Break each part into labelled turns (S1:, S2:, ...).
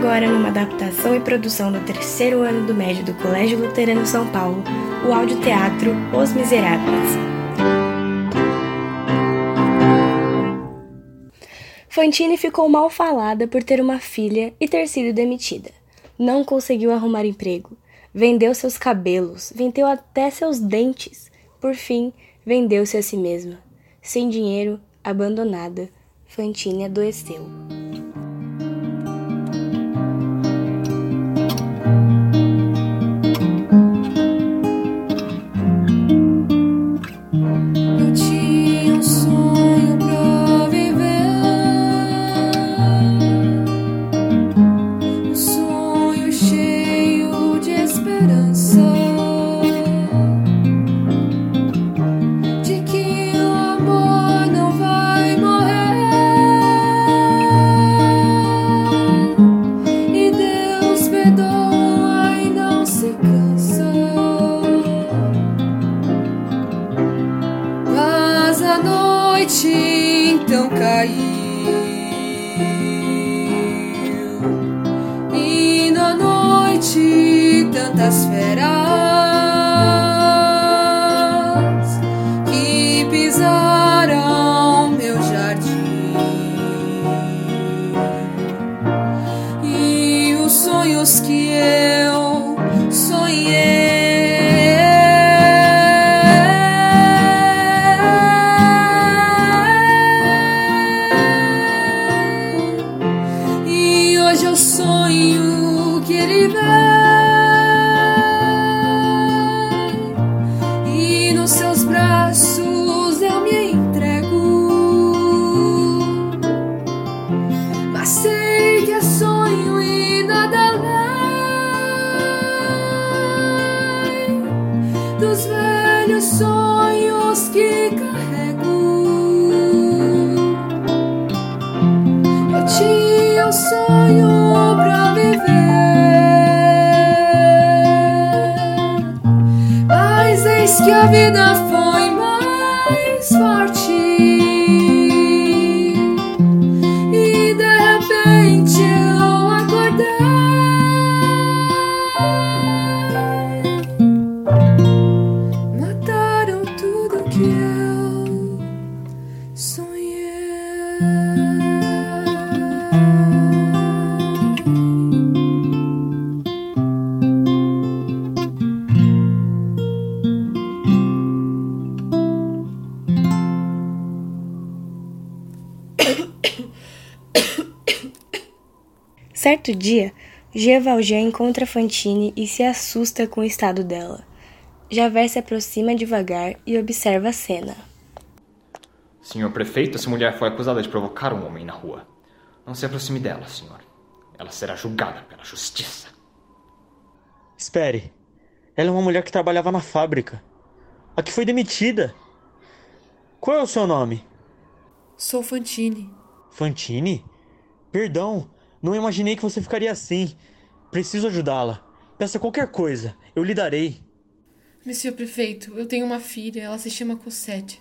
S1: agora, numa adaptação e produção do terceiro ano do médio do Colégio Luterano São Paulo, o audioteatro Os Miseráveis. Fantine ficou mal falada por ter uma filha e ter sido demitida. Não conseguiu arrumar emprego. Vendeu seus cabelos, vendeu até seus dentes. Por fim, vendeu-se a si mesma. Sem dinheiro, abandonada, Fantine adoeceu.
S2: noite então caiu, e na noite tantas feras. sonho que ele dá. que a vida.
S1: Certo dia, Gia Valjean encontra Fantine e se assusta com o estado dela. Javert se aproxima devagar e observa a cena.
S3: Senhor prefeito, essa mulher foi acusada de provocar um homem na rua. Não se aproxime dela, senhor. Ela será julgada pela justiça.
S4: Espere. Ela é uma mulher que trabalhava na fábrica. A que foi demitida. Qual é o seu nome?
S2: Sou Fantine.
S4: Fantine? Perdão, não imaginei que você ficaria assim. Preciso ajudá-la. Peça qualquer coisa, eu lhe darei.
S2: Monsieur prefeito, eu tenho uma filha, ela se chama Cosette.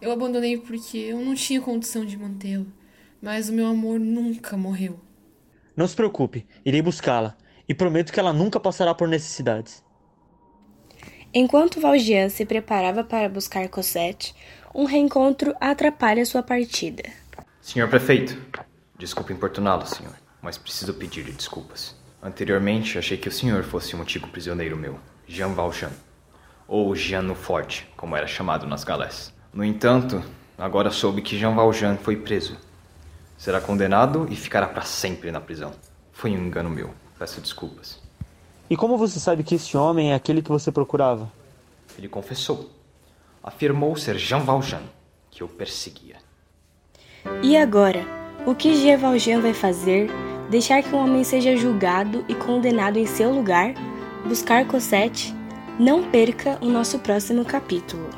S2: Eu abandonei porque eu não tinha condição de mantê-la. Mas o meu amor nunca morreu.
S4: Não se preocupe, irei buscá-la. E prometo que ela nunca passará por necessidades.
S1: Enquanto Valjean se preparava para buscar Cosette, um reencontro atrapalha sua partida.
S3: Senhor prefeito, desculpe importuná-lo, senhor mas preciso pedir-lhe desculpas. Anteriormente, achei que o senhor fosse um antigo prisioneiro meu, Jean Valjean, ou Jean no Forte, como era chamado nas galés. No entanto, agora soube que Jean Valjean foi preso. Será condenado e ficará para sempre na prisão. Foi um engano meu. Peço desculpas.
S4: E como você sabe que esse homem é aquele que você procurava?
S3: Ele confessou. Afirmou ser Jean Valjean, que eu perseguia.
S1: E agora? O que Jean Valjean vai fazer? Deixar que um homem seja julgado e condenado em seu lugar, buscar Cosette, não perca o nosso próximo capítulo.